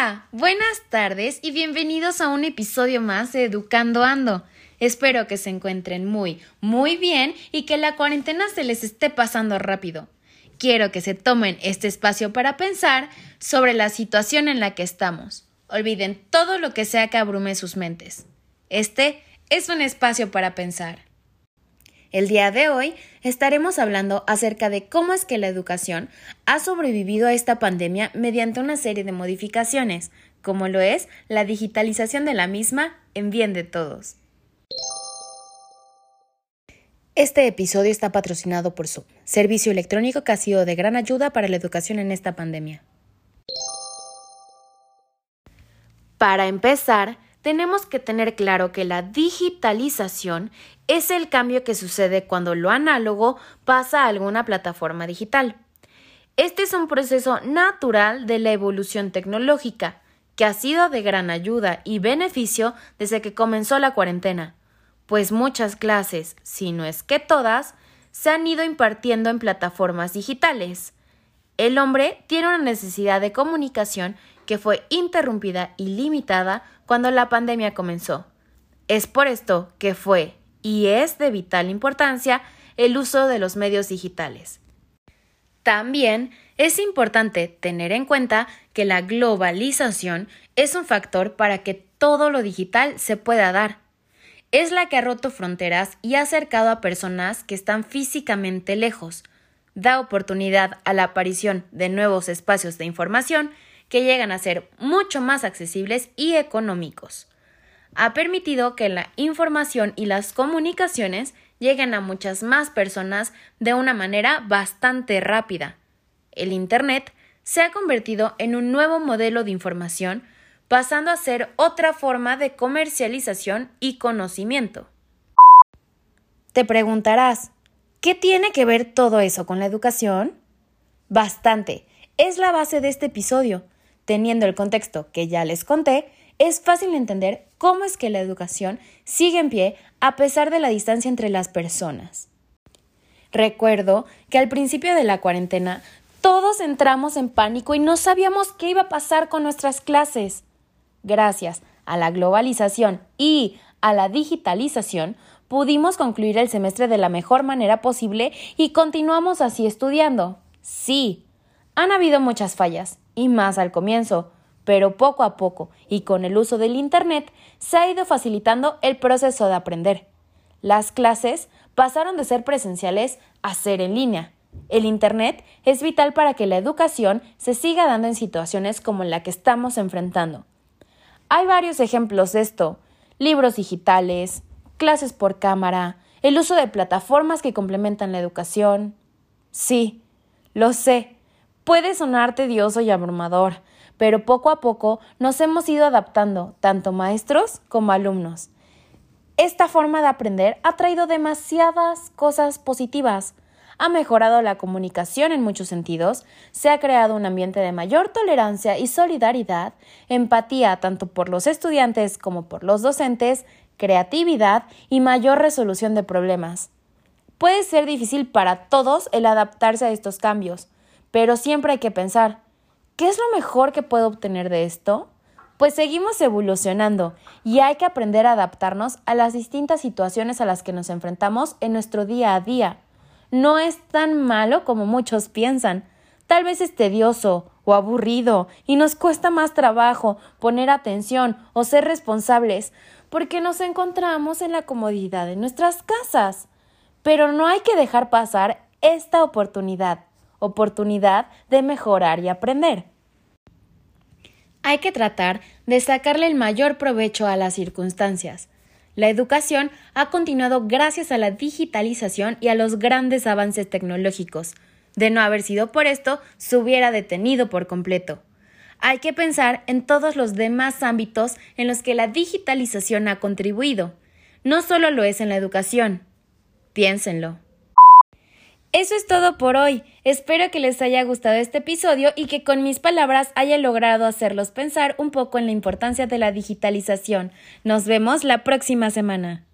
Hola, buenas tardes y bienvenidos a un episodio más de Educando Ando. Espero que se encuentren muy, muy bien y que la cuarentena se les esté pasando rápido. Quiero que se tomen este espacio para pensar sobre la situación en la que estamos. Olviden todo lo que sea que abrume sus mentes. Este es un espacio para pensar. El día de hoy estaremos hablando acerca de cómo es que la educación ha sobrevivido a esta pandemia mediante una serie de modificaciones, como lo es la digitalización de la misma en bien de todos. Este episodio está patrocinado por Zoom, servicio electrónico que ha sido de gran ayuda para la educación en esta pandemia. Para empezar, tenemos que tener claro que la digitalización es el cambio que sucede cuando lo análogo pasa a alguna plataforma digital. Este es un proceso natural de la evolución tecnológica, que ha sido de gran ayuda y beneficio desde que comenzó la cuarentena, pues muchas clases, si no es que todas, se han ido impartiendo en plataformas digitales. El hombre tiene una necesidad de comunicación que fue interrumpida y limitada cuando la pandemia comenzó. Es por esto que fue y es de vital importancia el uso de los medios digitales. También es importante tener en cuenta que la globalización es un factor para que todo lo digital se pueda dar. Es la que ha roto fronteras y ha acercado a personas que están físicamente lejos, da oportunidad a la aparición de nuevos espacios de información que llegan a ser mucho más accesibles y económicos. Ha permitido que la información y las comunicaciones lleguen a muchas más personas de una manera bastante rápida. El Internet se ha convertido en un nuevo modelo de información, pasando a ser otra forma de comercialización y conocimiento. Te preguntarás, ¿qué tiene que ver todo eso con la educación? Bastante. Es la base de este episodio. Teniendo el contexto que ya les conté, es fácil entender cómo es que la educación sigue en pie a pesar de la distancia entre las personas. Recuerdo que al principio de la cuarentena todos entramos en pánico y no sabíamos qué iba a pasar con nuestras clases. Gracias a la globalización y a la digitalización, pudimos concluir el semestre de la mejor manera posible y continuamos así estudiando. Sí, han habido muchas fallas, y más al comienzo, pero poco a poco y con el uso del Internet se ha ido facilitando el proceso de aprender. Las clases pasaron de ser presenciales a ser en línea. El Internet es vital para que la educación se siga dando en situaciones como la que estamos enfrentando. Hay varios ejemplos de esto. Libros digitales, clases por cámara, el uso de plataformas que complementan la educación. Sí, lo sé, Puede sonar tedioso y abrumador, pero poco a poco nos hemos ido adaptando, tanto maestros como alumnos. Esta forma de aprender ha traído demasiadas cosas positivas. Ha mejorado la comunicación en muchos sentidos, se ha creado un ambiente de mayor tolerancia y solidaridad, empatía tanto por los estudiantes como por los docentes, creatividad y mayor resolución de problemas. Puede ser difícil para todos el adaptarse a estos cambios, pero siempre hay que pensar, ¿qué es lo mejor que puedo obtener de esto? Pues seguimos evolucionando y hay que aprender a adaptarnos a las distintas situaciones a las que nos enfrentamos en nuestro día a día. No es tan malo como muchos piensan. Tal vez es tedioso o aburrido y nos cuesta más trabajo poner atención o ser responsables porque nos encontramos en la comodidad de nuestras casas. Pero no hay que dejar pasar esta oportunidad oportunidad de mejorar y aprender. Hay que tratar de sacarle el mayor provecho a las circunstancias. La educación ha continuado gracias a la digitalización y a los grandes avances tecnológicos. De no haber sido por esto, se hubiera detenido por completo. Hay que pensar en todos los demás ámbitos en los que la digitalización ha contribuido. No solo lo es en la educación. Piénsenlo. Eso es todo por hoy. Espero que les haya gustado este episodio y que con mis palabras haya logrado hacerlos pensar un poco en la importancia de la digitalización. Nos vemos la próxima semana.